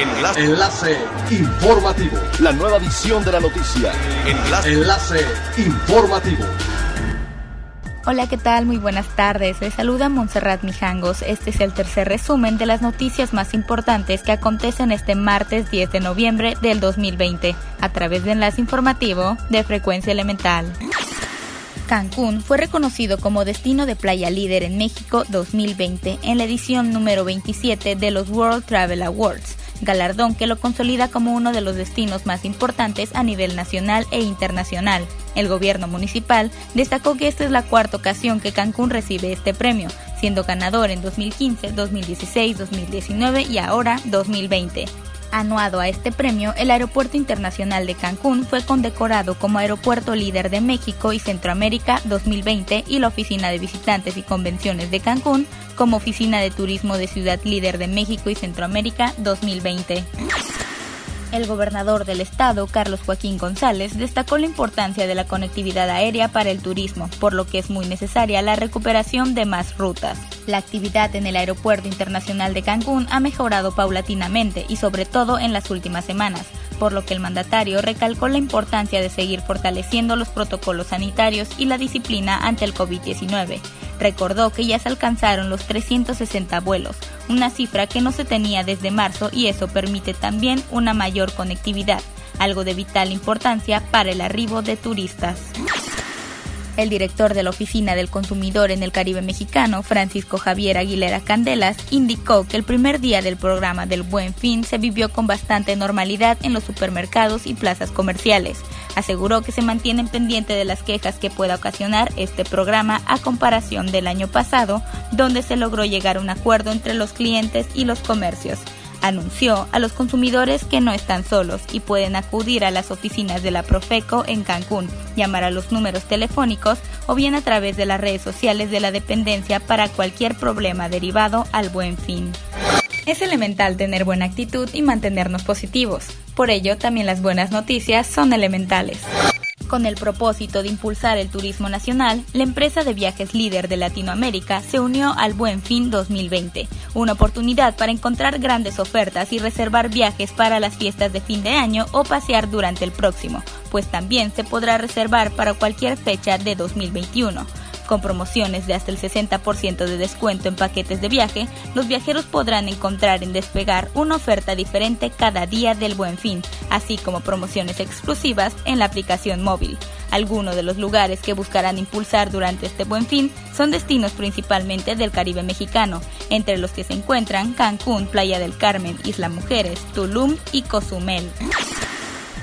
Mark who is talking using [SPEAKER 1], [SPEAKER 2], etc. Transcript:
[SPEAKER 1] Enlace. Enlace informativo.
[SPEAKER 2] La nueva edición de la noticia.
[SPEAKER 1] Enlace. Enlace informativo.
[SPEAKER 3] Hola, ¿qué tal? Muy buenas tardes. Les saluda Montserrat Mijangos. Este es el tercer resumen de las noticias más importantes que acontecen este martes 10 de noviembre del 2020 a través de Enlace Informativo de Frecuencia Elemental. Cancún fue reconocido como destino de playa líder en México 2020 en la edición número 27 de los World Travel Awards, galardón que lo consolida como uno de los destinos más importantes a nivel nacional e internacional. El gobierno municipal destacó que esta es la cuarta ocasión que Cancún recibe este premio, siendo ganador en 2015, 2016, 2019 y ahora 2020. Anuado a este premio, el Aeropuerto Internacional de Cancún fue condecorado como Aeropuerto Líder de México y Centroamérica 2020 y la Oficina de Visitantes y Convenciones de Cancún como Oficina de Turismo de Ciudad Líder de México y Centroamérica 2020. El gobernador del estado, Carlos Joaquín González, destacó la importancia de la conectividad aérea para el turismo, por lo que es muy necesaria la recuperación de más rutas. La actividad en el Aeropuerto Internacional de Cancún ha mejorado paulatinamente y sobre todo en las últimas semanas, por lo que el mandatario recalcó la importancia de seguir fortaleciendo los protocolos sanitarios y la disciplina ante el COVID-19 recordó que ya se alcanzaron los 360 vuelos, una cifra que no se tenía desde marzo y eso permite también una mayor conectividad, algo de vital importancia para el arribo de turistas. El director de la Oficina del Consumidor en el Caribe Mexicano, Francisco Javier Aguilera Candelas, indicó que el primer día del programa del Buen Fin se vivió con bastante normalidad en los supermercados y plazas comerciales. Aseguró que se mantienen pendiente de las quejas que pueda ocasionar este programa a comparación del año pasado, donde se logró llegar a un acuerdo entre los clientes y los comercios anunció a los consumidores que no están solos y pueden acudir a las oficinas de la Profeco en Cancún, llamar a los números telefónicos o bien a través de las redes sociales de la dependencia para cualquier problema derivado al buen fin. Es elemental tener buena actitud y mantenernos positivos. Por ello, también las buenas noticias son elementales. Con el propósito de impulsar el turismo nacional, la empresa de viajes líder de Latinoamérica se unió al Buen Fin 2020, una oportunidad para encontrar grandes ofertas y reservar viajes para las fiestas de fin de año o pasear durante el próximo, pues también se podrá reservar para cualquier fecha de 2021. Con promociones de hasta el 60% de descuento en paquetes de viaje, los viajeros podrán encontrar en Despegar una oferta diferente cada día del buen fin, así como promociones exclusivas en la aplicación móvil. Algunos de los lugares que buscarán impulsar durante este buen fin son destinos principalmente del Caribe mexicano, entre los que se encuentran Cancún, Playa del Carmen, Isla Mujeres, Tulum y Cozumel.